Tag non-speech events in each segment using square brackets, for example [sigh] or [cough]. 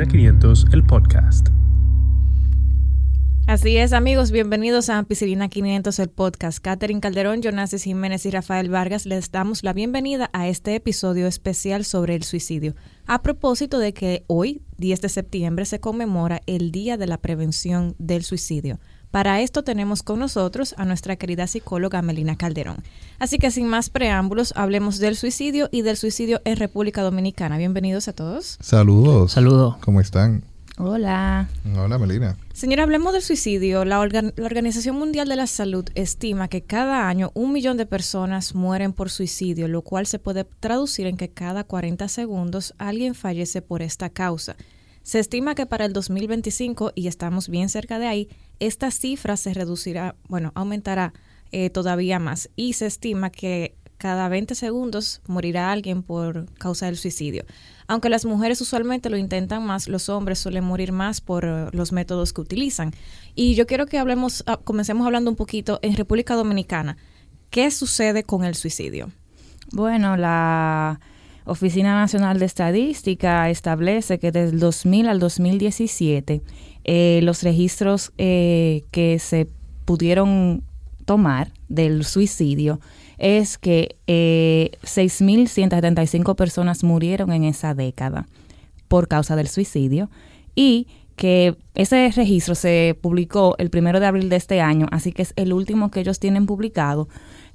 Ampicilina 500, el podcast. Así es, amigos, bienvenidos a Ampicilina 500, el podcast. Catherine Calderón, Jonasis Jiménez y Rafael Vargas les damos la bienvenida a este episodio especial sobre el suicidio. A propósito de que hoy, 10 de septiembre, se conmemora el Día de la Prevención del Suicidio. Para esto tenemos con nosotros a nuestra querida psicóloga Melina Calderón. Así que sin más preámbulos, hablemos del suicidio y del suicidio en República Dominicana. Bienvenidos a todos. Saludos. Saludos. ¿Cómo están? Hola. Hola, Melina. Señora, hablemos del suicidio. La, la, Organización Mundial de la Salud estima que cada año un millón de personas mueren por suicidio, lo cual se puede traducir en que cada 40 segundos alguien fallece por esta causa. Se estima que para el 2025, y estamos bien cerca de ahí, esta cifra se reducirá, bueno, aumentará eh, todavía más y se estima que cada 20 segundos morirá alguien por causa del suicidio. Aunque las mujeres usualmente lo intentan más, los hombres suelen morir más por eh, los métodos que utilizan. Y yo quiero que hablemos, ah, comencemos hablando un poquito en República Dominicana. ¿Qué sucede con el suicidio? Bueno, la Oficina Nacional de Estadística establece que desde el 2000 al 2017 eh, los registros eh, que se pudieron tomar del suicidio es que eh, 6.175 personas murieron en esa década por causa del suicidio y que ese registro se publicó el primero de abril de este año, así que es el último que ellos tienen publicado.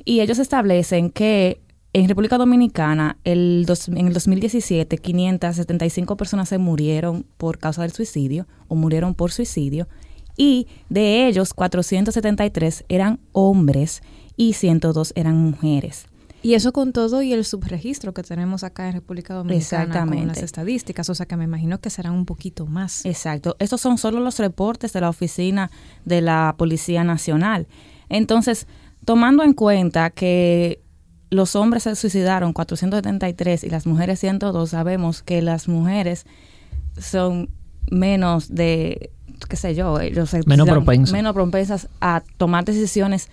Y ellos establecen que en República Dominicana, el en el 2017, 575 personas se murieron por causa del suicidio o murieron por suicidio y de ellos 473 eran hombres y 102 eran mujeres. Y eso con todo y el subregistro que tenemos acá en República Dominicana Exactamente. con las estadísticas, o sea que me imagino que serán un poquito más. Exacto, estos son solo los reportes de la Oficina de la Policía Nacional. Entonces, tomando en cuenta que los hombres se suicidaron 473 y las mujeres 102, sabemos que las mujeres son menos de, qué sé yo, ellos menos, propensas. menos propensas a tomar decisiones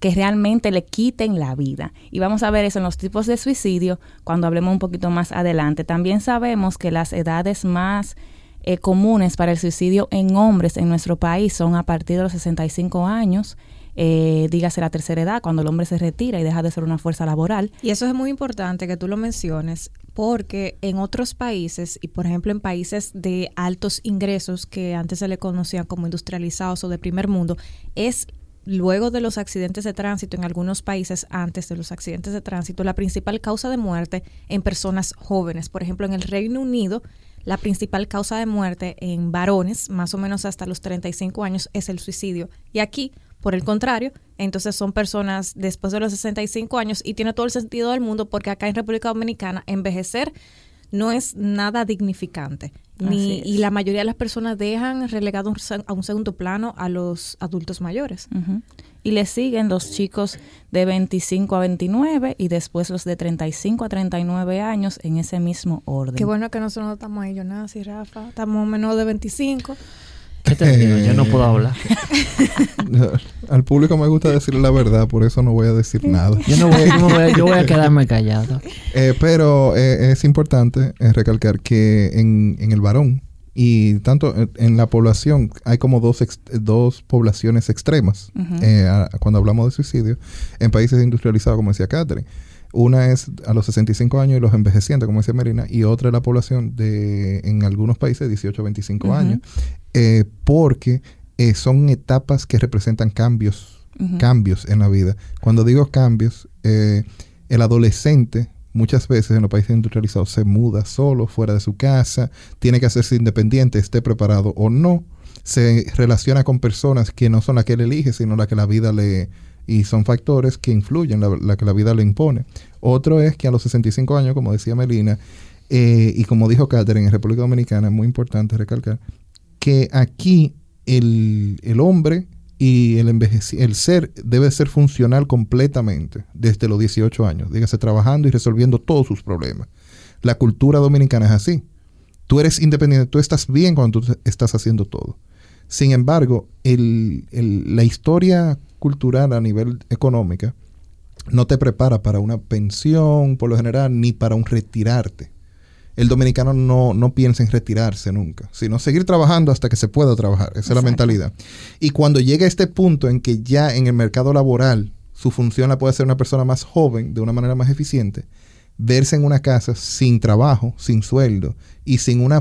que realmente le quiten la vida. Y vamos a ver eso en los tipos de suicidio cuando hablemos un poquito más adelante. También sabemos que las edades más eh, comunes para el suicidio en hombres en nuestro país son a partir de los 65 años eh, dígase la tercera edad, cuando el hombre se retira y deja de ser una fuerza laboral. Y eso es muy importante que tú lo menciones, porque en otros países, y por ejemplo en países de altos ingresos que antes se le conocían como industrializados o de primer mundo, es luego de los accidentes de tránsito en algunos países antes de los accidentes de tránsito la principal causa de muerte en personas jóvenes. Por ejemplo, en el Reino Unido, la principal causa de muerte en varones, más o menos hasta los 35 años, es el suicidio. Y aquí por el contrario, entonces son personas después de los 65 años y tiene todo el sentido del mundo porque acá en República Dominicana envejecer no es nada dignificante. Ni, y la mayoría de las personas dejan relegado a un segundo plano a los adultos mayores. Y le siguen los chicos de 25 a 29 y después los de 35 a 39 años en ese mismo orden. Qué bueno que nosotros no estamos ahí, Jonas y Rafa. Estamos menos de 25. Yo no puedo hablar. [laughs] Al público me gusta decir la verdad, por eso no voy a decir nada. Yo, no voy, yo, voy, a, [laughs] quedarme callado. Eh, pero eh, es importante eh, recalcar que en, el varón y tanto en la población hay como dos, dos poblaciones extremas cuando hablamos de suicidio en países industrializados, como decía Catherine. Una es a los 65 años y los envejecientes, como decía Marina, y otra es la población de, en algunos países, 18 a 25 años, eh, porque eh, son etapas que representan cambios, cambios en la vida. Cuando digo cambios, eh, el adolescente muchas veces en los países industrializados se muda solo, fuera de su casa, tiene que hacerse independiente, esté preparado o no, se relaciona con personas que no son las que él elige, sino las que la vida le, y son factores que influyen, la, que la vida le impone. Otro es que a los 65 años, como decía Melina, eh, y como dijo Catherine en República Dominicana, es muy importante recalcar, que aquí el, hombre y el, el ser debe ser funcional completamente desde los 18 años, dígase trabajando y resolviendo todos sus problemas. La cultura dominicana es así. Tú eres independiente, tú estás bien cuando tú estás haciendo todo. Sin embargo, el, la historia cultural a nivel económica no te prepara para una pensión, por lo general, ni para un retirarte. el dominicano no, no piensa en retirarse nunca, sino seguir trabajando hasta que se pueda trabajar. Esa es la mentalidad. Y cuando llega a este punto en que ya en el mercado laboral su función la puede hacer una persona más joven, de una manera más eficiente, verse en una casa sin trabajo, sin sueldo y sin una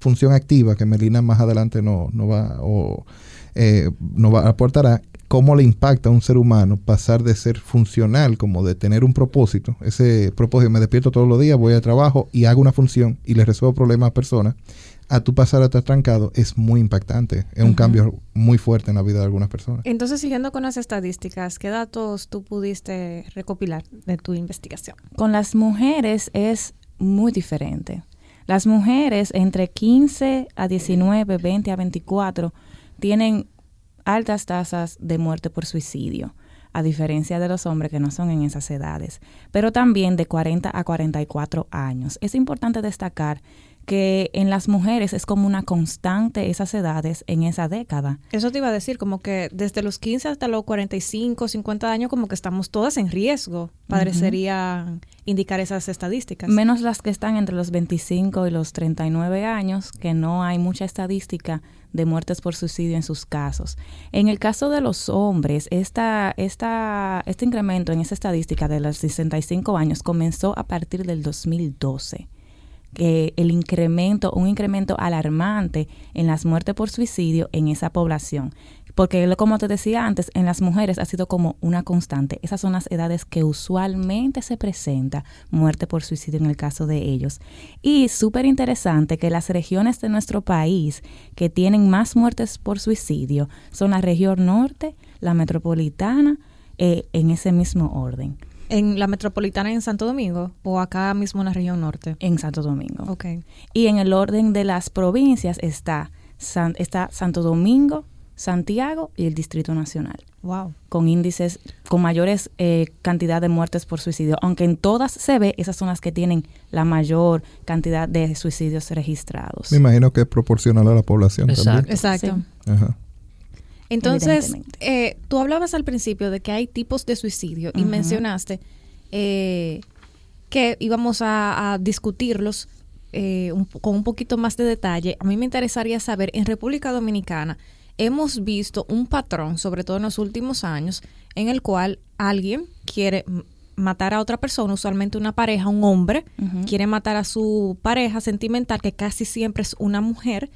función activa que Melina más adelante no, no va o eh, no va aportará cómo le impacta a un ser humano pasar de ser funcional como de tener un propósito ese propósito me despierto todos los días voy al trabajo y hago una función y le resuelvo problemas a personas a tu pasar a estar trancado es muy impactante es un cambio muy fuerte en la vida de algunas personas Entonces, siguiendo con las estadísticas, ¿qué datos tú pudiste recopilar de tu investigación? Con las mujeres es muy diferente. Las mujeres entre 15 a 19, 20 a 24 tienen altas tasas de muerte por suicidio, a diferencia de los hombres que no son en esas edades, pero también de 40 a 44 años. Es importante destacar que en las mujeres es como una constante esas edades en esa década. Eso te iba a decir, como que desde los 15 hasta los 45, 50 años, como que estamos todas en riesgo, parecería indicar esas estadísticas. Menos las que están entre los 25 y los 39 años, que no hay mucha estadística de muertes por suicidio en sus casos. En el caso de los hombres, esta, esta, este incremento en esa estadística de los 65 años comenzó a partir del 2012 que el incremento, un incremento alarmante en las muertes por suicidio en esa población. Porque como te decía antes, en las mujeres ha sido como una constante. Esas son las edades que usualmente se presenta muerte por suicidio en el caso de ellos. Y súper interesante que las regiones de nuestro país que tienen más muertes por suicidio son la región norte, la metropolitana, eh, en ese mismo orden, ¿En la metropolitana en Santo Domingo o acá mismo en la región norte? en Santo Domingo. Ok. Y en el orden de las provincias está, San- está Santo Domingo, Santiago y el Distrito Nacional, Wow. con índices, con mayores eh, cantidad de muertes por suicidio. Aunque en todas se ve, esas son las que tienen la mayor cantidad de suicidios registrados. me imagino que es proporcional a la población Exacto. Exacto. Sí. también Ajá. Entonces, eh, tú hablabas al principio de que hay tipos de suicidio y mencionaste eh, que íbamos a, a discutirlos eh, un con un poquito más de detalle. A mí me interesaría saber, en República Dominicana hemos visto un patrón, sobre todo en los últimos años, en el cual alguien quiere matar a otra persona, usualmente una pareja, un hombre, quiere matar a su pareja sentimental, que casi siempre es una mujer,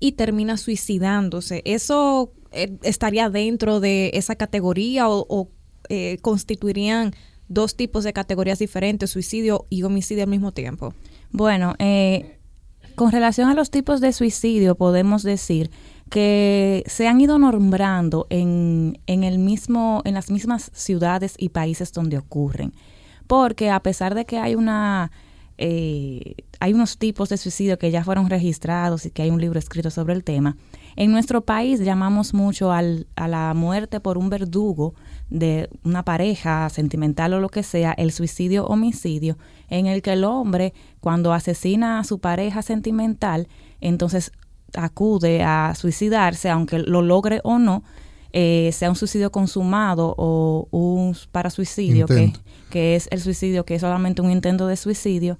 y termina suicidándose. ¿Eso eh, estaría dentro de esa categoría o, eh, constituirían dos tipos de categorías diferentes, suicidio y homicidio al mismo tiempo? Bueno, eh, con relación a los tipos de suicidio, podemos decir que se han ido nombrando en, en el mismo, en las mismas ciudades y países donde ocurren. Porque a pesar de que hay una eh, hay unos tipos de suicidio que ya fueron registrados y que hay un libro escrito sobre el tema. En nuestro país llamamos mucho al, a la muerte por un verdugo de una pareja sentimental o lo que sea, el suicidio homicidio, en el que el hombre cuando asesina a su pareja sentimental, entonces acude a suicidarse, aunque lo logre o no, eh, sea un suicidio consumado o un parasuicidio, que, que es el suicidio, que es solamente un intento de suicidio.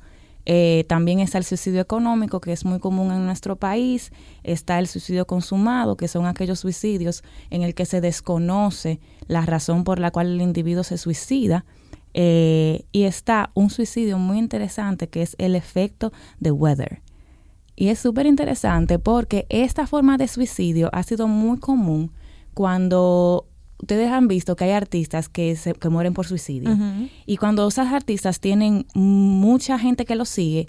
Eh, también está el suicidio económico, que es muy común en nuestro país. Está el suicidio consumado, que son aquellos suicidios en el que se desconoce la razón por la cual el individuo se suicida. Eh, y está un suicidio muy interesante, que es el efecto de Weather. Y es súper interesante porque esta forma de suicidio ha sido muy común cuando ustedes han visto que hay artistas que, se, que mueren por suicidio. Y cuando esas artistas tienen mucha gente que los sigue,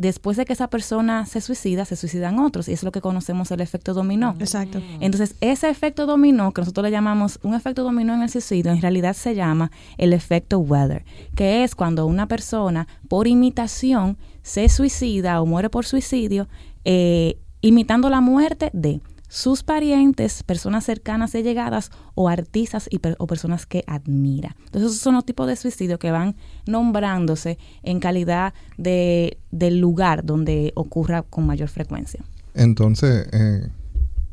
después de que esa persona se suicida, se suicidan otros. Y es lo que conocemos el efecto dominó. Exacto. Entonces, ese efecto dominó, que nosotros le llamamos un efecto dominó en el suicidio, en realidad se llama el efecto weather, que es cuando una persona, por imitación, se suicida o muere por suicidio, eh, imitando la muerte de sus parientes, personas cercanas y llegadas o artistas y per- o personas que admira. Entonces, esos son los tipos de suicidio que van nombrándose en calidad de, del lugar donde ocurra con mayor frecuencia. Entonces, eh,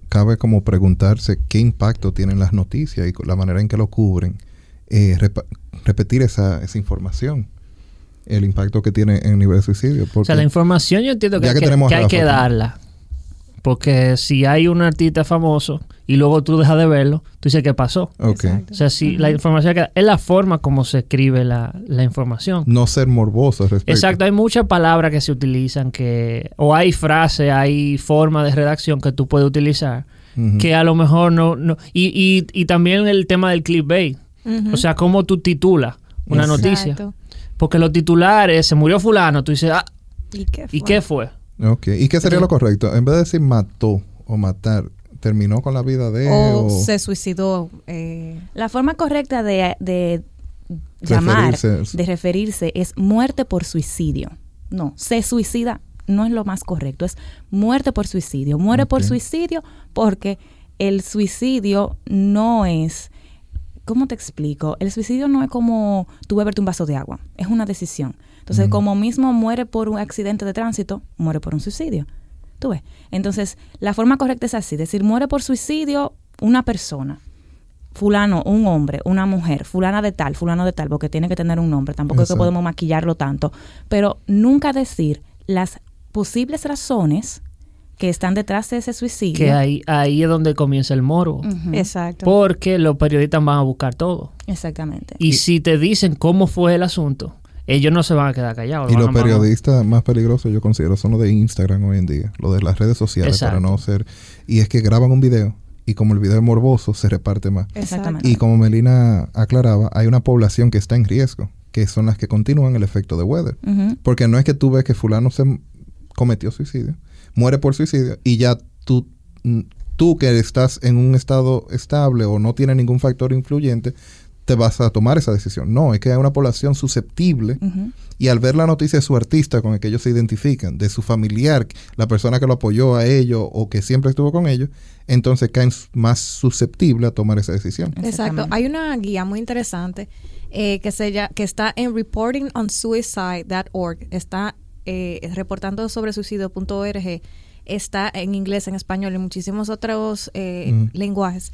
cabe como preguntarse qué impacto tienen las noticias y la manera en que lo cubren, eh, repetir esa, esa información. el impacto que tiene en el nivel de suicidio. O Porque, sea, la información yo entiendo que, hay que hay que darla. Porque si hay un artista famoso y luego tú dejas de verlo, tú dices, ¿qué pasó? O sea, si la información es la forma como se escribe la, la información. No ser morboso al respecto. Exacto, hay muchas palabras que se utilizan que o hay frases, hay formas de redacción que tú puedes utilizar que a lo mejor no, no y, y, y también el tema del clickbait, Ujú. o sea, cómo tú titulas una Exacto. noticia, porque los titulares se murió fulano, tú dices, ah, ¿Y qué fue? ¿y qué fue? Ok. ¿Y qué sería lo correcto? En vez de decir mató o matar, terminó con la vida de O o se suicidó. eh, La forma correcta de, de llamar, Referirse. de referirse, es muerte por suicidio. No, se suicida no es lo más correcto, es muerte por suicidio. Muere por suicidio porque el suicidio no es, ¿cómo te explico? El suicidio no es como tú beberte un vaso de agua, es una decisión. Entonces, como mismo muere por un accidente de tránsito, muere por un suicidio. ¿Tú ves? Entonces, la forma correcta es así, decir, muere por suicidio una persona fulano, un hombre, una mujer, fulana de tal, fulano de tal, porque tiene que tener un nombre, tampoco es que podemos maquillarlo tanto, pero nunca decir las posibles razones que están detrás de ese suicidio. Que ahí, ahí es donde comienza el morbo. Exacto. porque los periodistas van a buscar todo. Exactamente. Y si te dicen cómo fue el asunto, ellos no se van a quedar callados. Y los periodistas más peligrosos yo considero son los de Instagram hoy en día, los de las redes sociales Exacto. para no ser y es que graban un video y como el video es morboso se reparte más. Exactamente. Y como Melina aclaraba, hay una población que está en riesgo, que son las que continúan el efecto de Weather. Porque no es que tú ves que fulano se cometió suicidio, muere por suicidio y ya tú, mm, tú que estás en un estado estable o no tiene ningún factor influyente, te vas a tomar esa decisión. No, es que hay una población susceptible y al ver la noticia de su artista con el que ellos se identifican, de su familiar, la persona que lo apoyó a ellos o que siempre estuvo con ellos, entonces caen más susceptibles a tomar esa decisión. Exacto. Hay una guía muy interesante eh, que, se lla- que está en reportingонsuicide.org. Está eh, reportando sobre suicidio.org. Está en inglés, en español, en muchísimos otros eh, lenguajes.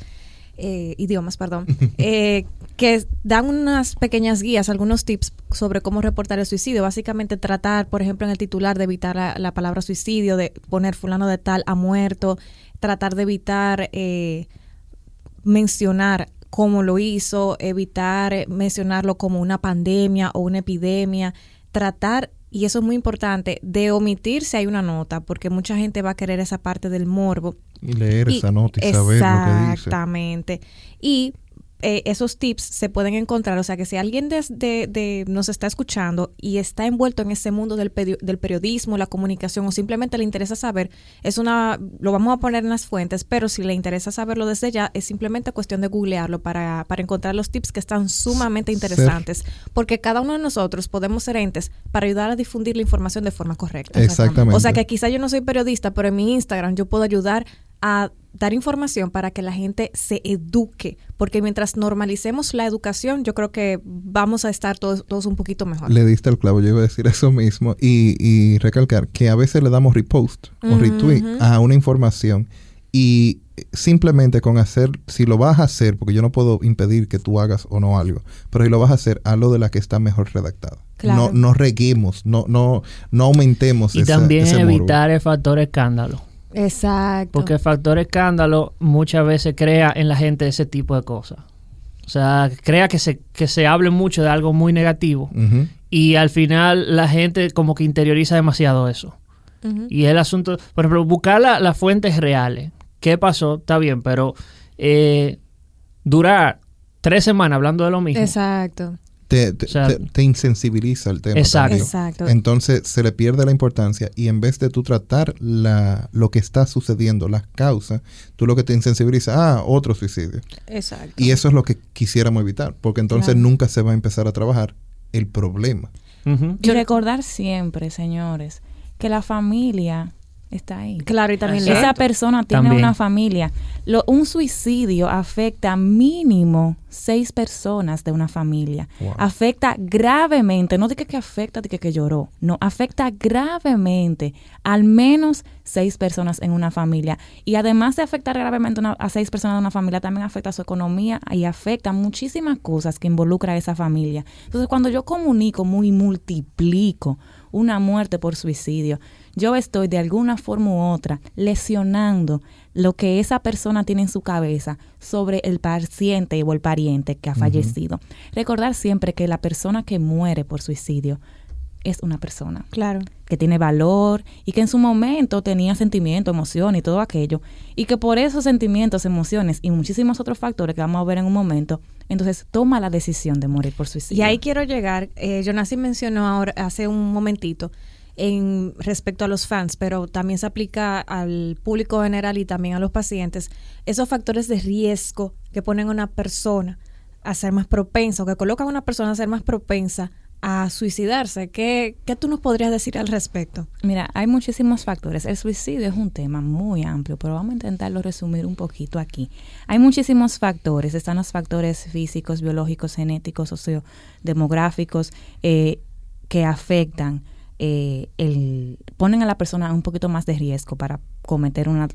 Eh, idiomas, perdón, eh, que dan unas pequeñas guías, algunos tips sobre cómo reportar el suicidio. Básicamente tratar, por ejemplo, en el titular de evitar la, la palabra suicidio, de poner fulano de tal ha muerto, tratar de evitar eh, mencionar cómo lo hizo, evitar mencionarlo como una pandemia o una epidemia, tratar, y eso es muy importante, de omitir si hay una nota, porque mucha gente va a querer esa parte del morbo. Y leer Y- esa nota y saber lo que dice. Exactamente. Y eh, esos tips se pueden encontrar, o sea que si alguien de, de- nos está escuchando y está envuelto en ese mundo del, del periodismo, la comunicación o simplemente le interesa saber, es una, lo vamos a poner en las fuentes, pero si le interesa saberlo desde ya, es simplemente cuestión de googlearlo para, para encontrar los tips que están sumamente interesantes, porque cada uno de nosotros podemos ser entes para ayudar a difundir la información de forma correcta. Exactamente. O sea que quizá yo no soy periodista, pero en mi Instagram yo puedo ayudar a dar información para que la gente se eduque, porque mientras normalicemos la educación, yo creo que vamos a estar todos, todos un poquito mejor. Le diste el clavo, yo iba a decir [laughs] eso mismo. Y, y recalcar que a veces le damos repost o retweet a una información y simplemente con hacer, si lo vas a hacer, porque yo no puedo impedir que tú hagas o no algo, pero si lo vas a hacer, hazlo de la que está mejor redactada. Claro. No, no reguemos, no, no, no aumentemos Y esa- también ese morbo. evitar el factor escándalo. Exacto. Porque el factor escándalo muchas veces crea en la gente ese tipo de cosas. O sea, crea que se, que se hable mucho de algo muy negativo y al final la gente como que interioriza demasiado eso. Y el asunto, por ejemplo, buscar la- las fuentes reales. ¿Qué pasó? Está bien, pero eh, durar tres semanas hablando de lo mismo. Exacto. Te, te- O sea, te- te insensibiliza el tema. Exacto. Exacto. Entonces se le pierde la importancia y en vez de tú tratar la, lo que está sucediendo, las causas, tú lo que te insensibiliza, ah, otro suicidio. Exacto. Y eso es lo que quisiéramos evitar, porque entonces Claro. nunca se va a empezar a trabajar el problema. Ujú. Y recordar siempre, señores, que la familia está ahí. Claro, y también Exacto. Esa persona tiene También. una familia. Lo- un suicidio afecta mínimo seis personas de una familia. Afecta gravemente, no de que, afecta, de que, que lloró, no, afecta gravemente al menos seis personas en una familia. Y además de afectar gravemente a seis personas de una familia, también afecta a su economía y afecta muchísimas cosas que involucra a esa familia. Entonces, cuando yo comunico muy multiplico una muerte por suicidio, yo estoy de alguna forma u otra lesionando lo que esa persona tiene en su cabeza sobre el paciente o el pariente que ha fallecido. Recordar siempre que la persona que muere por suicidio es una persona. Claro. Que tiene valor y que en su momento tenía sentimiento, emoción y todo aquello. Y que por esos sentimientos, emociones y muchísimos otros factores que vamos a ver en un momento, entonces toma la decisión de morir por suicidio. Y ahí quiero llegar. Eh, Jonasi mencionó ahora, hace un momentito, en respecto a los fans, pero también se aplica al público general y también a los pacientes, esos factores de riesgo que ponen a una persona a ser más propensa o que colocan a una persona a ser más propensa a suicidarse. ¿Qué, ¿Qué tú nos podrías decir al respecto? Mira, hay muchísimos factores. El suicidio es un tema muy amplio, pero vamos a intentarlo resumir un poquito aquí. Hay muchísimos factores. Están los factores físicos, biológicos, genéticos, sociodemográficos, eh, que afectan eh, el, ponen a la persona un poquito más de riesgo para cometer una,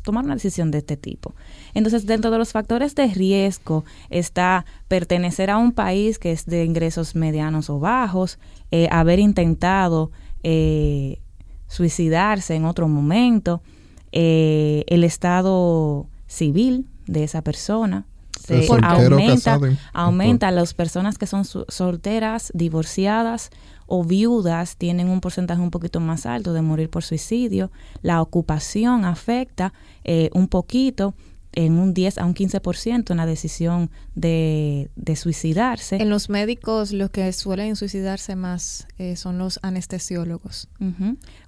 tomar una decisión de este tipo. Entonces, dentro de los factores de riesgo está pertenecer a un país que es de ingresos medianos o bajos, eh, haber intentado eh, suicidarse en otro momento, el estado civil de esa persona, se aumenta, aumenta las personas que son solteras, divorciadas o viudas tienen un porcentaje un poquito más alto de morir por suicidio. La ocupación afecta eh, un poquito en un 10 a un 15% en la decisión de, suicidarse. En los médicos los que suelen suicidarse más eh, son los anestesiólogos.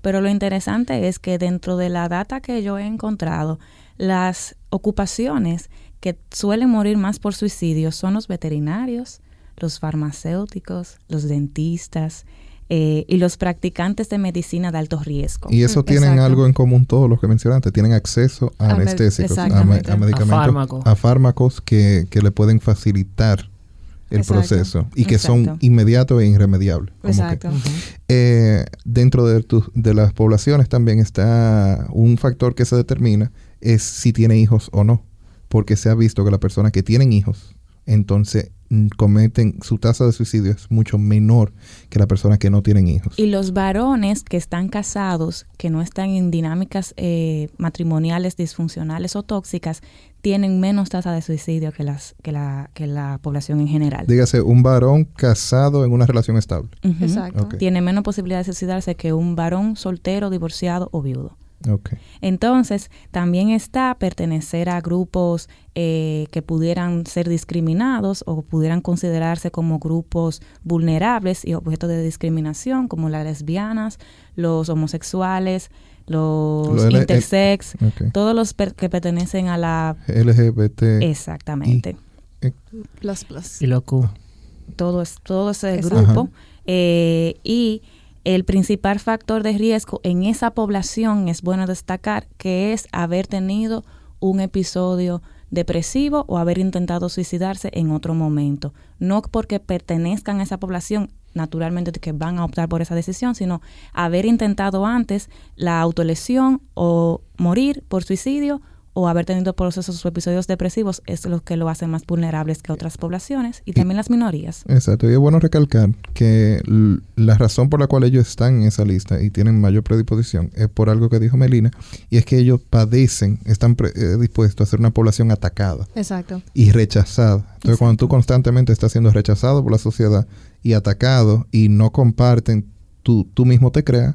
Pero lo interesante es que dentro de la data que yo he encontrado, las ocupaciones que suelen morir más por suicidio son los veterinarios, los farmacéuticos, los dentistas eh, y los practicantes de medicina de alto riesgo. Y eso tienen algo en común todos los que mencionaste, tienen acceso a, anestésicos, a, medicamentos, a fármacos, que, le pueden facilitar el proceso y que son inmediatos e irremediables. Exacto. Eh, dentro de, de las poblaciones también está un factor que se determina es si tiene hijos o no, porque se ha visto que las personas que tienen hijos, entonces cometen, su tasa de suicidio es mucho menor que las personas que no tienen hijos. Y los varones que están casados, que no están en dinámicas eh, matrimoniales disfuncionales o tóxicas, tienen menos tasa de suicidio que, las, que, la, que la población en general. Dígase, un varón casado en una relación estable. Exacto. Tiene menos posibilidad de suicidarse que un varón soltero, divorciado o viudo. Entonces, también está pertenecer a grupos eh, que pudieran ser discriminados o pudieran considerarse como grupos vulnerables y objetos de discriminación, como las lesbianas, los homosexuales, los intersex, todos los que pertenecen a la LGBT. Exactamente. Y lo Q. Todo, es, todo ese grupo. Eh, y el principal factor de riesgo en esa población es bueno destacar que es haber tenido un episodio depresivo o haber intentado suicidarse en otro momento. No porque pertenezcan a esa población, naturalmente que van a optar por esa decisión, sino haber intentado antes la autolesión o morir por suicidio o haber tenido procesos o episodios depresivos es lo que lo hace más vulnerables que otras poblaciones y también las minorías. Exacto, y es bueno recalcar que la razón por la cual ellos están en esa lista y tienen mayor predisposición es por algo que dijo Melina, y es que ellos padecen, están eh, dispuestos a ser una población atacada. Exacto. Y rechazada. Entonces, cuando tú constantemente estás siendo rechazado por la sociedad y atacado y no comparten, tú, tú mismo te creas,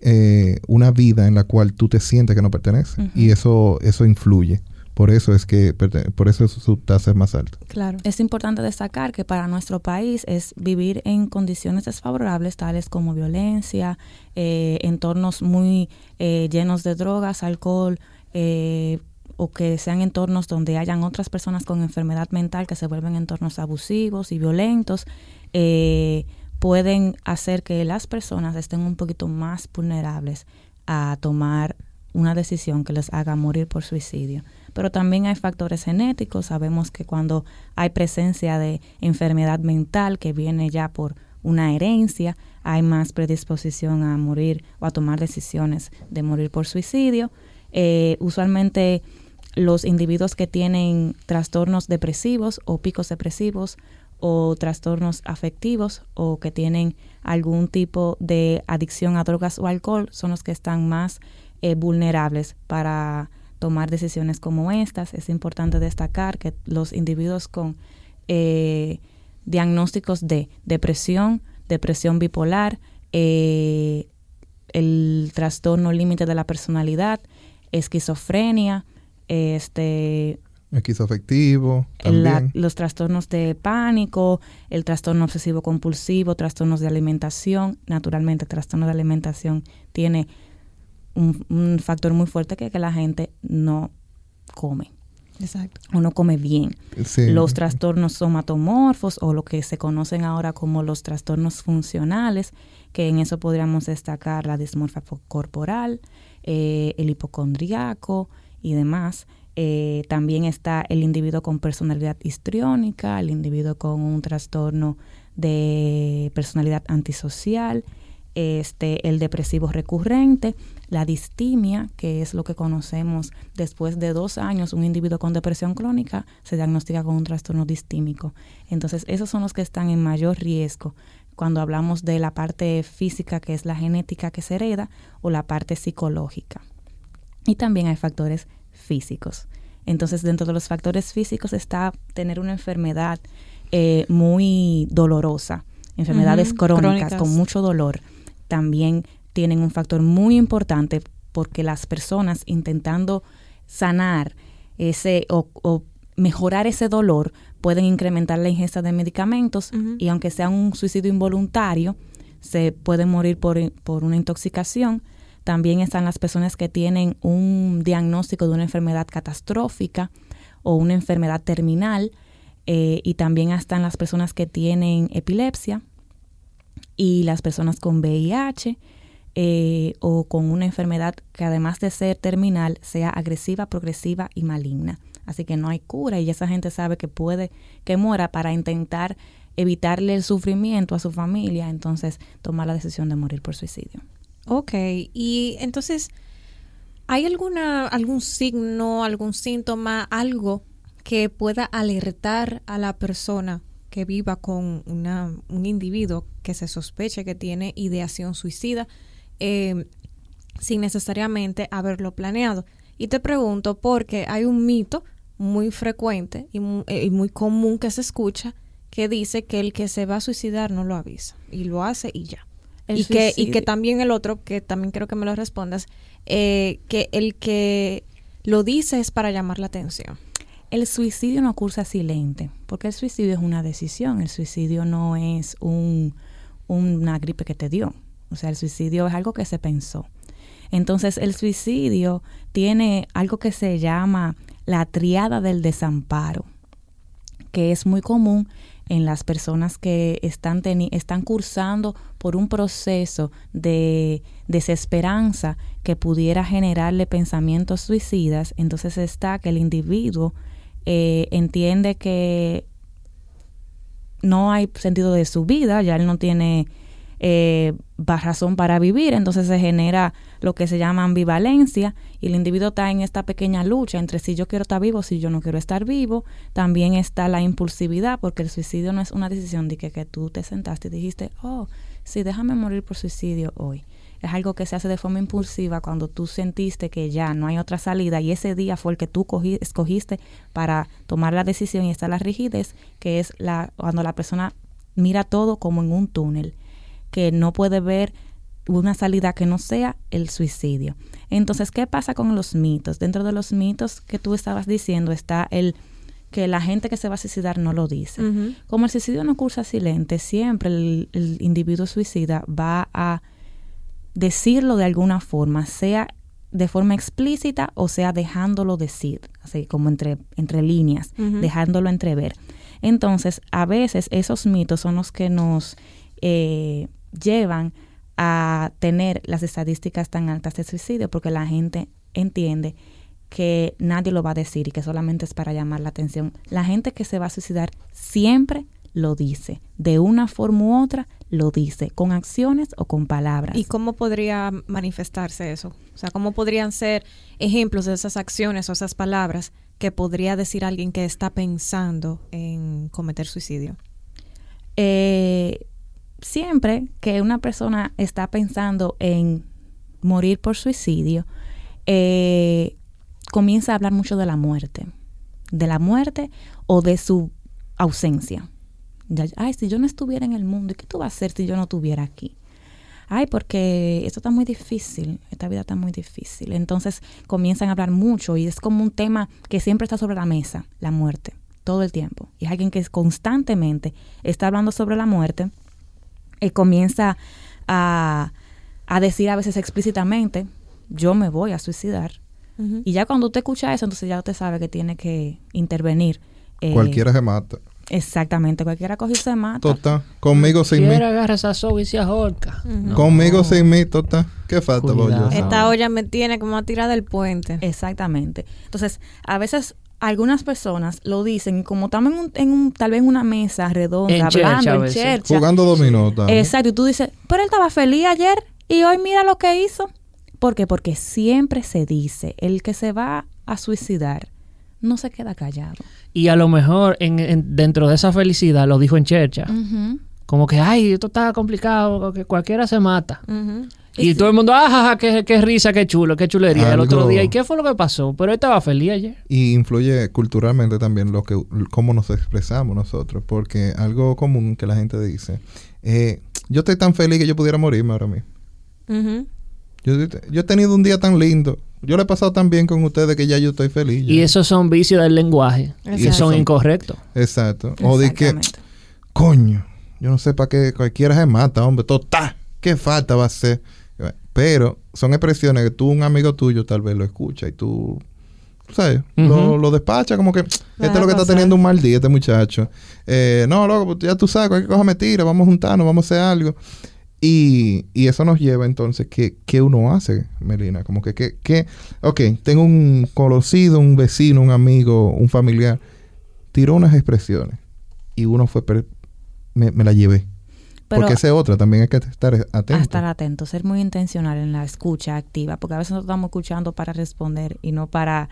eh, una vida en la cual tú te sientes que no perteneces y eso eso influye. Por eso es que por eso su tasa es más alta. Claro. Es importante destacar que para nuestro país es vivir en condiciones desfavorables tales como violencia, eh, entornos muy eh, llenos de drogas, alcohol, o que sean entornos donde hayan otras personas con enfermedad mental que se vuelven entornos abusivos y violentos pueden hacer que las personas estén un poquito más vulnerables a tomar una decisión que les haga morir por suicidio. pero también hay factores genéticos. Sabemos que cuando hay presencia de enfermedad mental que viene ya por una herencia, hay más predisposición a morir o a tomar decisiones de morir por suicidio. Eh, usualmente los individuos que tienen trastornos depresivos o picos depresivos o trastornos afectivos o que tienen algún tipo de adicción a drogas o alcohol son los que están más eh, vulnerables para tomar decisiones como estas. Es importante destacar que los individuos con eh, diagnósticos de depresión, depresión bipolar, eh, el trastorno límite de la personalidad, esquizofrenia, este esquizoafectivo, los trastornos de pánico, el trastorno obsesivo compulsivo, trastornos de alimentación. Naturalmente, el trastorno de alimentación tiene un, factor muy fuerte que es que la gente no come. Exacto. O no come bien. Los trastornos somatomorfos o lo que se conocen ahora como los trastornos funcionales, que en eso podríamos destacar la dismorfia corporal, eh, el hipocondriaco y demás. Eh, también está el individuo con personalidad histriónica, el individuo con un trastorno de personalidad antisocial, este, el depresivo recurrente, la distimia, que es lo que conocemos después de dos años, un individuo con depresión crónica se diagnostica con un trastorno distímico. Entonces, esos son los que están en mayor riesgo cuando hablamos de la parte física, que es la genética que se hereda, o la parte psicológica. Y también hay factores físicos. Entonces, dentro de los factores físicos está tener una enfermedad eh, muy dolorosa, enfermedades crónicas, con mucho dolor. También tienen un factor muy importante porque las personas intentando sanar ese o, mejorar ese dolor pueden incrementar la ingesta de medicamentos y aunque sea un suicidio involuntario, se puede morir por, por una intoxicación también están las personas que tienen un diagnóstico de una enfermedad catastrófica o una enfermedad terminal. Eh, y también están las personas que tienen epilepsia y las personas con VIH eh, o con una enfermedad que además de ser terminal sea agresiva, progresiva y maligna. Así que no hay cura y esa gente sabe que puede que muera para intentar evitarle el sufrimiento a su familia, entonces toma la decisión de morir por suicidio. Ok, y entonces, ¿hay alguna, algún signo, algún síntoma, algo que pueda alertar a la persona que viva con una, un individuo que se sospeche que tiene ideación suicida em, sin necesariamente haberlo planeado? Y te pregunto porque hay un mito muy frecuente y muy, eh, y muy común que se escucha que dice que el que se va a suicidar no lo avisa y lo hace y ya y que, y que también el otro, que también quiero que me lo respondas, eh, que el que lo dice es para llamar la atención. El suicidio no cursa silente, porque el suicidio es una decisión, el suicidio no es un, una gripe que te dio, o sea, el suicidio es algo que se pensó. Entonces, el suicidio tiene algo que se llama la triada del desamparo, que es muy común en las personas que están, están cursando por un proceso de desesperanza que pudiera generarle pensamientos suicidas, entonces está que el individuo eh, entiende que no hay sentido de su vida, ya él no tiene eh, razón para vivir, entonces se genera lo que se llama ambivalencia y el individuo está en esta pequeña lucha entre si yo quiero estar vivo, si yo no quiero estar vivo. También está la impulsividad, porque el suicidio no es una decisión de que, que tú te sentaste y dijiste, oh, sí, déjame morir por suicidio hoy. Es algo que se hace de forma impulsiva cuando tú sentiste que ya no hay otra salida y ese día fue el que tú escogiste para tomar la decisión y está la rigidez, que es la, cuando la persona mira todo como en un túnel que no puede ver una salida que no sea el suicidio. Entonces, ¿qué pasa con los mitos? Dentro de los mitos que tú estabas diciendo está el que la gente que se va a suicidar no lo dice. Como el suicidio no cursa silente, siempre el, el, individuo suicida va a decirlo de alguna forma, sea de forma explícita o sea dejándolo decir, así como entre, entre líneas, dejándolo entrever. Entonces, a veces esos mitos son los que nos eh, llevan a tener las estadísticas tan altas de suicidio porque la gente entiende que nadie lo va a decir y que solamente es para llamar la atención. La gente que se va a suicidar siempre lo dice, de una forma u otra lo dice, con acciones o con palabras. ¿Y cómo podría manifestarse eso? O sea, ¿cómo podrían ser ejemplos de esas acciones o esas palabras que podría decir alguien que está pensando en cometer suicidio? Eh, siempre que una persona está pensando en morir por suicidio, eh, comienza a hablar mucho de la muerte, de la muerte o de su ausencia. Ay, si yo no estuviera en el mundo, ¿qué tú vas a hacer si yo no estuviera aquí? Ay, porque esto está muy difícil, esta vida está muy difícil. Entonces comienzan a hablar mucho y es como un tema que siempre está sobre la mesa, la muerte, todo el tiempo. Y es alguien que constantemente está hablando sobre la muerte y comienza a, a decir a veces explícitamente, yo me voy a suicidar. Y ya cuando usted escucha eso, entonces ya usted sabe que tiene que intervenir. Eh, Cualquiera se mata. Exactamente, cualquiera coge y se mata. Tota, conmigo sin mí. agarra esa soga y se ahorca. Conmigo sin mí, tota. ¿Qué falta? Esta olla me tiene como a tirar del puente. Exactamente. Entonces, a veces algunas personas lo dicen como estamos en, un, en un, tal vez en una mesa redonda, hablando, en chercha. Jugando dominó. Exacto, y tú dices, pero él estaba feliz ayer y hoy mira lo que hizo. ¿Por qué? Porque siempre se dice, el que se va a suicidar no se queda callado. Y a lo mejor en, dentro de esa felicidad lo dijo en chercha. Como que, ay, esto está complicado, que cualquiera se mata. Y, todo el mundo, ah, qué, qué, risa, qué chulo, qué chulería. el otro día, ¿y qué fue lo que pasó? Pero él estaba feliz ayer. Y influye culturalmente también lo que, cómo nos expresamos nosotros. Porque algo común que la gente dice, eh, yo estoy tan feliz que yo pudiera morirme ahora mismo. Yo, he tenido un día tan lindo. Yo le he pasado tan bien con ustedes que ya yo estoy feliz. Y esos son vicios del lenguaje. Y son incorrectos. Exacto. O de que, coño, yo no sé para qué cualquiera se mata, hombre. Total, ¿qué falta va a ser? Pero son expresiones que tú, un amigo tuyo, tal vez lo escucha y tú, ¿sabes? lo, lo despacha como que este es lo que está teniendo un mal día, este muchacho. Eh, no, loco, pues ya tú sabes, cualquier cosa me tira, vamos a juntarnos, vamos a hacer algo. Y, y, eso nos lleva entonces, ¿qué, ¿qué uno hace, Melina? Como que, que, que, ok, tengo un conocido, un vecino, un amigo, un familiar, tiró unas expresiones y uno fue, me, me, la llevé. Porque esa es otra, también hay que estar atento. estar atento, ser muy intencional en la escucha activa, porque a veces nos estamos escuchando para responder y no para,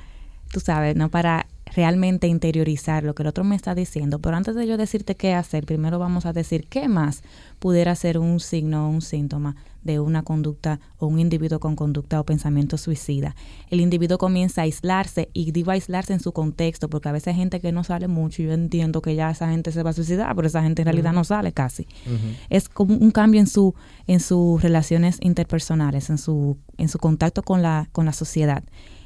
tú sabes, no para realmente interiorizar lo que el otro me está diciendo. Pero antes de yo decirte qué hacer, primero vamos a decir qué más pudiera ser un signo o un síntoma de una conducta o un individuo con conducta o pensamiento suicida. El individuo comienza a aislarse y digo aislarse en su contexto, porque a veces hay gente que no sale mucho y yo entiendo que ya esa gente se va a suicidar, pero esa gente en realidad no sale casi. Es como un cambio en su en sus relaciones interpersonales, en su en su contacto con la con la sociedad.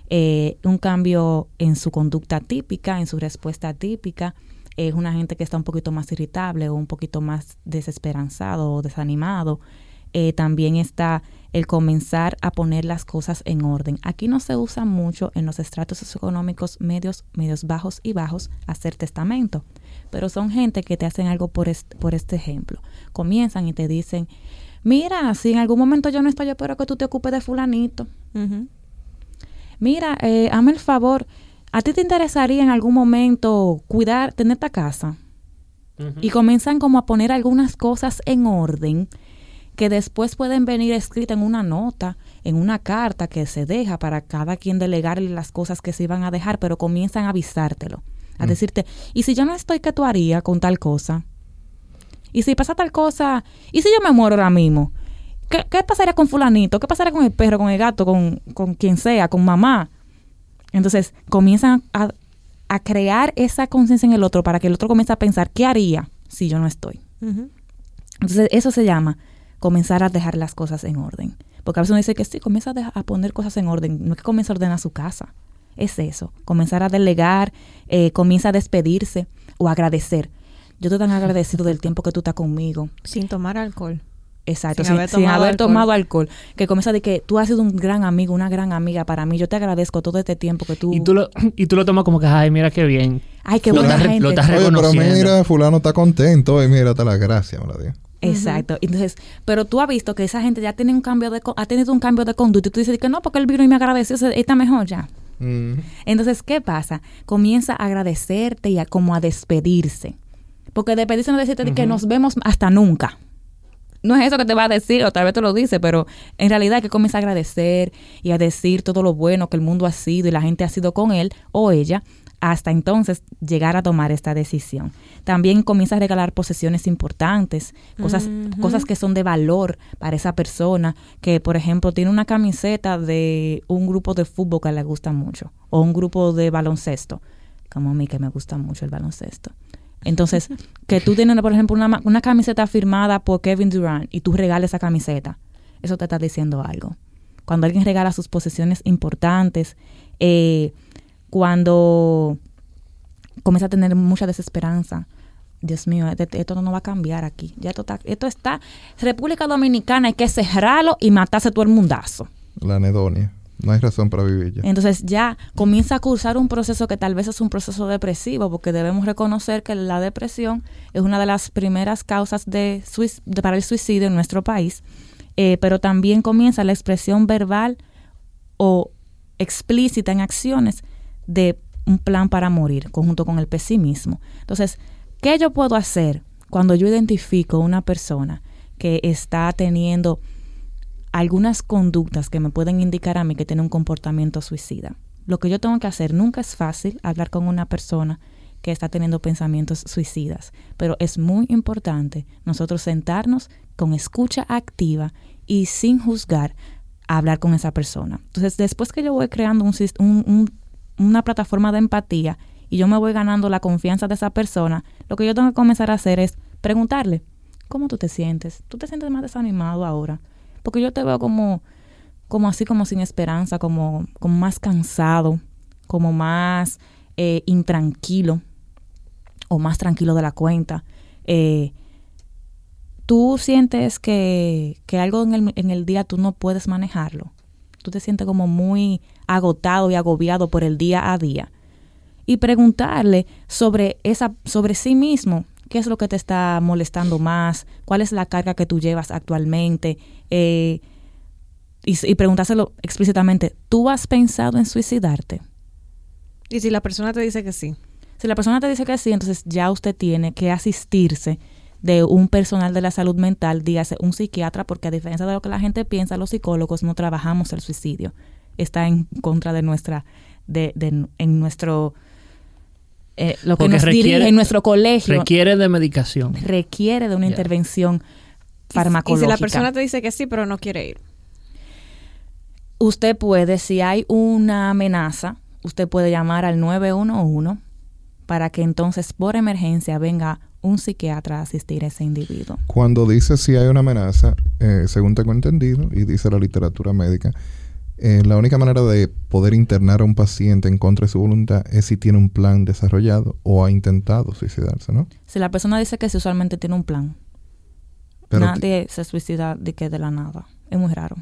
Eh, un cambio en su conducta típica, en su respuesta típica. Es una gente que está un poquito más irritable o un poquito más desesperanzado o desanimado. Eh, también está el comenzar a poner las cosas en orden. Aquí no se usa mucho en los estratos socioeconómicos medios, medios bajos y bajos hacer testamento, pero son gente que te hacen algo por, por este ejemplo. Comienzan y te dicen, mira, si en algún momento yo no estoy, yo espero que tú te ocupes de fulanito mira, eh, hazme el favor, ¿a ti te interesaría en algún momento cuidar, tener esta casa? Y comienzan como a poner algunas cosas en orden que después pueden venir escritas en una nota, en una carta que se deja para cada quien delegarle las cosas que se iban a dejar, pero comienzan a avisártelo, a mm. decirte, ¿y si yo no estoy, qué tú harías con tal cosa? ¿Y si pasa tal cosa? ¿Y si yo me muero ahora mismo? ¿Qué, pasaría con fulanito? ¿Qué pasaría con el perro, con el gato, con, quien sea, con mamá? Entonces comienzan a, crear esa conciencia en el otro para que el otro comience a pensar, ¿qué haría si yo no estoy? Entonces eso se llama comenzar a dejar las cosas en orden. Porque a veces uno dice que sí, comienza a, poner cosas en orden. No es que comience a ordenar su casa. Es eso. Comenzar a delegar, eh, comienza a despedirse o agradecer. Yo estoy tan agradecido del tiempo que tú estás conmigo. Sin tomar alcohol. Exacto, sin, haber, tomado, alcohol. Que comienza de que tú has sido un gran amigo, una gran amiga para mí. Yo te agradezco todo este tiempo que tú... Y tú lo, y tú lo tomas como que, ay, mira qué bien. Ay, qué buena gente. Lo estás reconociendo. pero mira, fulano está contento y mírate la gracia, me la dio. Exacto. Entonces, pero tú has visto que esa gente ya tiene un cambio de, ha tenido un cambio de conducta y tú dices que no, porque él vino y me agradeció, está mejor ya. Entonces, ¿qué pasa? Comienza a agradecerte y a como a despedirse. Porque despedirse no es decirte que nos vemos hasta nunca. No es eso que te va a decir, o tal vez te lo dice, pero en realidad que comienza a agradecer y a decir todo lo bueno que el mundo ha sido y la gente ha sido con él o ella, hasta entonces llegar a tomar esta decisión. También comienza a regalar posesiones importantes, cosas, cosas que son de valor para esa persona, que por ejemplo tiene una camiseta de un grupo de fútbol que le gusta mucho, o un grupo de baloncesto, como a mí que me gusta mucho el baloncesto. Entonces, [laughs] que tú tienes, por ejemplo, una, una camiseta firmada por Kevin Durant y tú regales esa camiseta, eso te está diciendo algo. Cuando alguien regala sus posesiones importantes, eh, cuando comienza a tener mucha desesperanza. Dios mío, este, esto no va a cambiar aquí. Ya esto está, esto está. República Dominicana hay que cerrarlo y matarse todo el mundazo. La anedonia. No hay razón para vivir ya. Entonces ya comienza a cursar un proceso que tal vez es un proceso depresivo, porque debemos reconocer que la depresión es una de las primeras causas de, para el suicidio en nuestro país, eh, pero también comienza la expresión verbal o explícita en acciones de un plan para morir, conjunto con el pesimismo. Entonces, ¿qué yo puedo hacer cuando yo identifico una persona que está teniendo algunas conductas que me pueden indicar a mí que tiene un comportamiento suicida? Lo que yo tengo que hacer, nunca es fácil hablar con una persona que está teniendo pensamientos suicidas, pero es muy importante nosotros sentarnos con escucha activa y sin juzgar hablar con esa persona. Entonces, después que yo voy creando un, un una plataforma de empatía y yo me voy ganando la confianza de esa persona, lo que yo tengo que comenzar a hacer es preguntarle, ¿cómo tú te sientes? ¿Tú te sientes más desanimado ahora? Porque yo te veo como, como así, como sin esperanza, como, como más cansado, como más eh, intranquilo o más tranquilo de la cuenta. Eh, tú sientes que, que algo en el, en el día tú no puedes manejarlo tú te sientes como muy agotado y agobiado por el día a día. Y preguntarle sobre, esa, sobre sí mismo, qué es lo que te está molestando más, cuál es la carga que tú llevas actualmente, eh, y, y preguntárselo explícitamente, ¿tú has pensado en suicidarte? Y si la persona te dice que sí. Si la persona te dice que sí, entonces ya usted tiene que asistirse de un personal de la salud mental, dígase un psiquiatra, porque a diferencia de lo que la gente piensa, los psicólogos no trabajamos el suicidio. Está en contra de nuestra, de, de en nuestro, eh, lo que nos dirige en nuestro colegio. Requiere de medicación. Requiere de una intervención farmacológica. Y si la persona te dice que sí, pero no quiere ir. Usted puede, si hay una amenaza, usted puede llamar al 911 para que entonces por emergencia venga un psiquiatra a asistir a ese individuo. Cuando dice si hay una amenaza, eh, según tengo entendido, y dice la literatura médica, eh, la única manera de poder internar a un paciente en contra de su voluntad es si tiene un plan desarrollado o ha intentado suicidarse, ¿no? Si la persona dice que si usualmente tiene un plan, nadie se suicida de que de la nada. Es muy raro.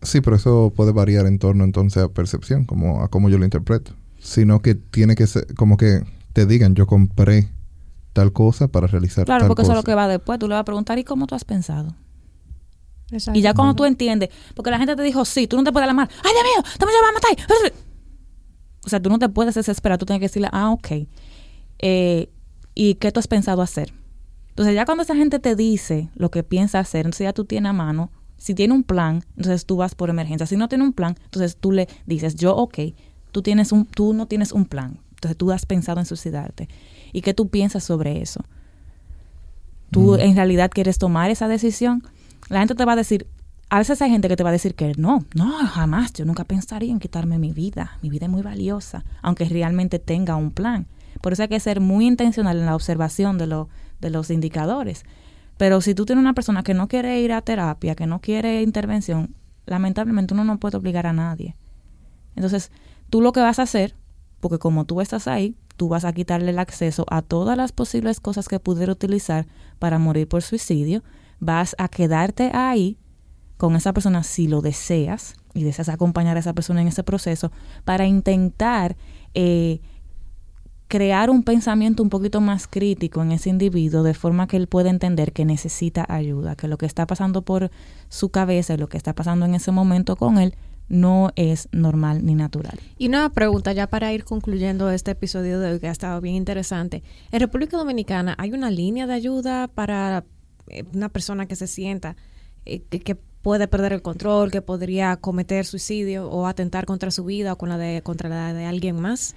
Sí, pero eso puede variar en torno entonces a percepción, como a cómo yo lo interpreto. Sino que tiene que ser, como que te digan, yo compré tal cosa para realizar claro, porque eso es lo que va después. Tú le vas a preguntar, ¿y cómo tú has pensado? Y ya cuando tú entiendes, porque la gente te dijo, sí, tú no te puedes alarmar. ¡Ay, Dios mío! ¡Te me a matar! O sea, tú no te puedes desesperar. Tú tienes que decirle, ah, ok. Eh, ¿Y qué tú has pensado hacer? Entonces, ya cuando esa gente te dice lo que piensa hacer, entonces ya tú tienes a mano. Si tiene un plan, entonces tú vas por emergencia. Si no tiene un plan, entonces tú le dices, yo, ok, tú, tienes un, tú no tienes un plan. Entonces tú has pensado en suicidarte. ¿Y qué tú piensas sobre eso? ¿Tú mm. en realidad quieres tomar esa decisión? La gente te va a decir, a veces hay gente que te va a decir que no, no, jamás, yo nunca pensaría en quitarme mi vida, mi vida es muy valiosa, aunque realmente tenga un plan. Por eso hay que ser muy intencional en la observación de, lo, de los indicadores. Pero si tú tienes una persona que no quiere ir a terapia, que no quiere intervención, lamentablemente uno no puede obligar a nadie. Entonces, tú lo que vas a hacer, porque como tú estás ahí, tú vas a quitarle el acceso a todas las posibles cosas que pudiera utilizar para morir por suicidio. Vas a quedarte ahí con esa persona si lo deseas y deseas acompañar a esa persona en ese proceso para intentar eh, crear un pensamiento un poquito más crítico en ese individuo de forma que él pueda entender que necesita ayuda, que lo que está pasando por su cabeza y lo que está pasando en ese momento con él no es normal ni natural. Y una pregunta ya para ir concluyendo este episodio de hoy que ha estado bien interesante. En República Dominicana hay una línea de ayuda para una persona que se sienta eh, que, puede perder el control, que podría cometer suicidio o atentar contra su vida o con la de, contra la de alguien más?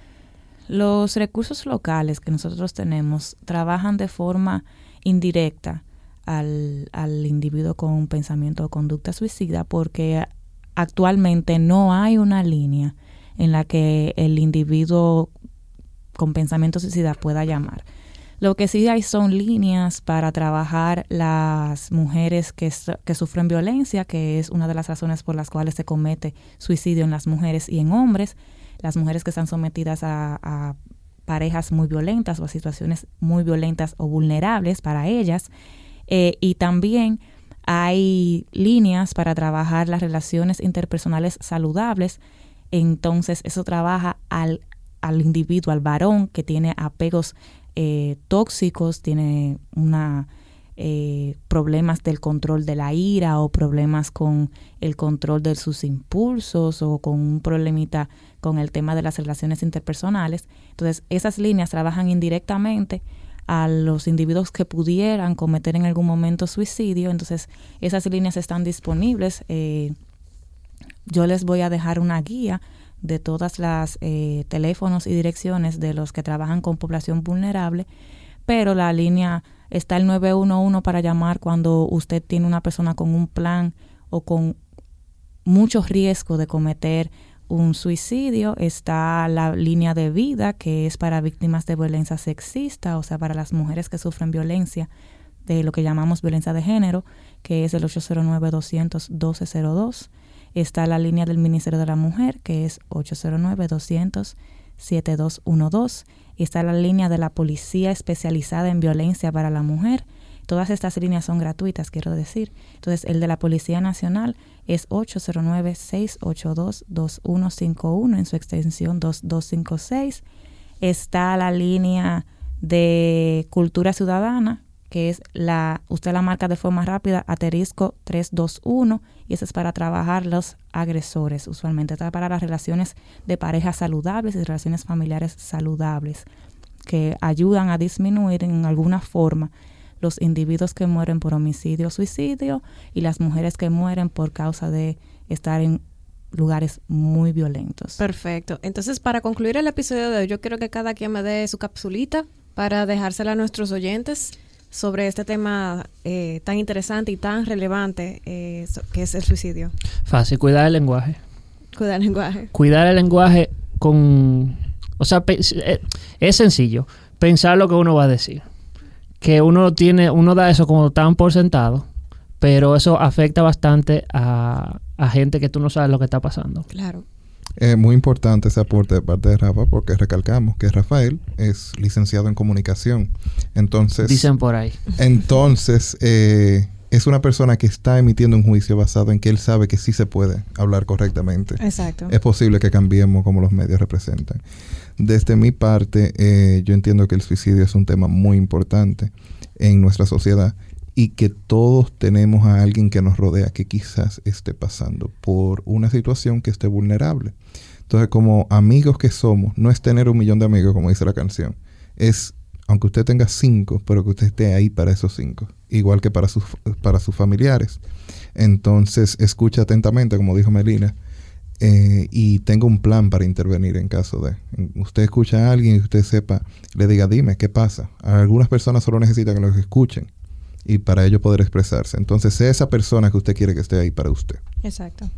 Los recursos locales que nosotros tenemos trabajan de forma indirecta al, al individuo con pensamiento o conducta suicida porque actualmente no hay una línea en la que el individuo con pensamiento suicida pueda llamar. Lo que sí hay son líneas para trabajar las mujeres que, que, sufren violencia, que es una de las razones por las cuales se comete suicidio en las mujeres y en hombres. Las mujeres que están sometidas a, parejas muy violentas o a situaciones muy violentas o vulnerables para ellas. Eh, y también hay líneas para trabajar las relaciones interpersonales saludables. Entonces eso trabaja al, al individuo, al varón que tiene apegos eh, tóxicos, tiene una eh, problemas del control de la ira o problemas con el control de sus impulsos o con un problemita con el tema de las relaciones interpersonales. Entonces, esas líneas trabajan indirectamente a los individuos que pudieran cometer en algún momento suicidio. Entonces, esas líneas están disponibles. Eh, yo les voy a dejar una guía de todas las eh, teléfonos y direcciones de los que trabajan con población vulnerable, pero la línea está el 911 para llamar cuando usted tiene una persona con un plan o con mucho riesgo de cometer un suicidio, está la línea de vida que es para víctimas de violencia sexista, o sea, para las mujeres que sufren violencia de lo que llamamos violencia de género, que es el 809-200-1202 Está la línea del Ministerio de la Mujer, que es 809-200-7212. Está la línea de la Policía Especializada en Violencia para la Mujer. Todas estas líneas son gratuitas, quiero decir. Entonces, el de la Policía Nacional es 809-682-2151 en su extensión 2256. Está la línea de Cultura Ciudadana, que es la, usted la marca de forma rápida, aterisco 321, y eso es para trabajar los agresores, usualmente está para las relaciones de parejas saludables y relaciones familiares saludables, que ayudan a disminuir en alguna forma los individuos que mueren por homicidio o suicidio y las mujeres que mueren por causa de estar en lugares muy violentos. Perfecto. Entonces, para concluir el episodio de hoy, yo quiero que cada quien me dé su capsulita para dejársela a nuestros oyentes sobre este tema eh, tan interesante y tan relevante eh, que es el suicidio? Fácil, cuidar el lenguaje. Cuidar el lenguaje. Cuidar el lenguaje con... O sea, eh, es sencillo. Pensar lo que uno va a decir. Que uno tiene, uno da eso como tan por sentado, pero eso afecta bastante a, a gente que tú no sabes lo que está pasando. Claro. Es muy importante ese aporte de parte de Rafa porque recalcamos que Rafael es licenciado en comunicación. Entonces... Dicen por ahí. Entonces, eh, es una persona que está emitiendo un juicio basado en que él sabe que sí se puede hablar correctamente. Exacto. Es posible que cambiemos como los medios representan. Desde mi parte, eh, yo entiendo que el suicidio es un tema muy importante en nuestra sociedad y que todos tenemos a alguien que nos rodea que quizás esté pasando por una situación que esté vulnerable. Entonces, como amigos que somos, no es tener un millón de amigos, como dice la canción, es, aunque usted tenga cinco, pero que usted esté ahí para esos cinco, igual que para sus, para sus familiares. Entonces, escucha atentamente, como dijo Melina, eh, y tenga un plan para intervenir en caso de. Usted escucha a alguien y usted sepa, le diga, dime, ¿qué pasa? Algunas personas solo necesitan que los escuchen y para ello poder expresarse. Entonces, sea esa persona que usted quiere que esté ahí para usted. Exacto.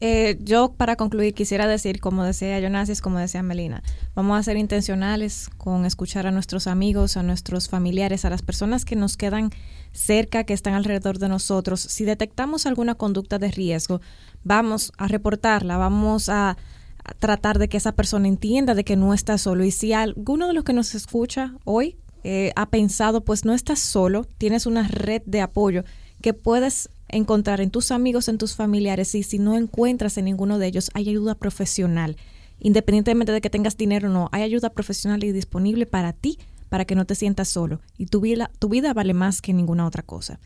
Eh, yo, para concluir, quisiera decir, como decía Jonasis, como decía Melina, vamos a ser intencionales con escuchar a nuestros amigos, a nuestros familiares, a las personas que nos quedan cerca, que están alrededor de nosotros. Si detectamos alguna conducta de riesgo, vamos a reportarla, vamos a, a tratar de que esa persona entienda de que no está solo. Y si alguno de los que nos escucha hoy eh, ha pensado, pues no estás solo, tienes una red de apoyo que puedes encontrar en tus amigos, en tus familiares y si no encuentras en ninguno de ellos, hay ayuda profesional. Independientemente de que tengas dinero o no, hay ayuda profesional y disponible para ti para que no te sientas solo y tu vida, tu vida vale más que ninguna otra cosa.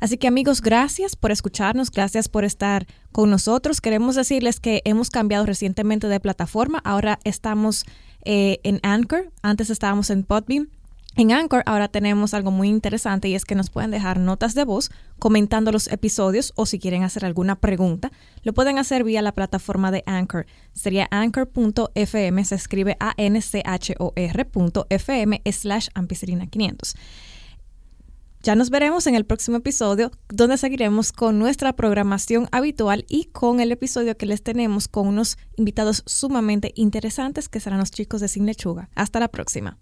Así que amigos, gracias por escucharnos, gracias por estar con nosotros. Queremos decirles que hemos cambiado recientemente de plataforma. Ahora estamos eh, en Anchor, antes estábamos en Podbeam. En Anchor ahora tenemos algo muy interesante y es que nos pueden dejar notas de voz comentando los episodios o si quieren hacer alguna pregunta, lo pueden hacer vía la plataforma de Anchor. Sería anchor.fm, se escribe a-n-c-h-o-r.fm slash ampicilina 500. Ya nos veremos en el próximo episodio donde seguiremos con nuestra programación habitual y con el episodio que les tenemos con unos invitados sumamente interesantes que serán los chicos de Sin Lechuga. Hasta la próxima.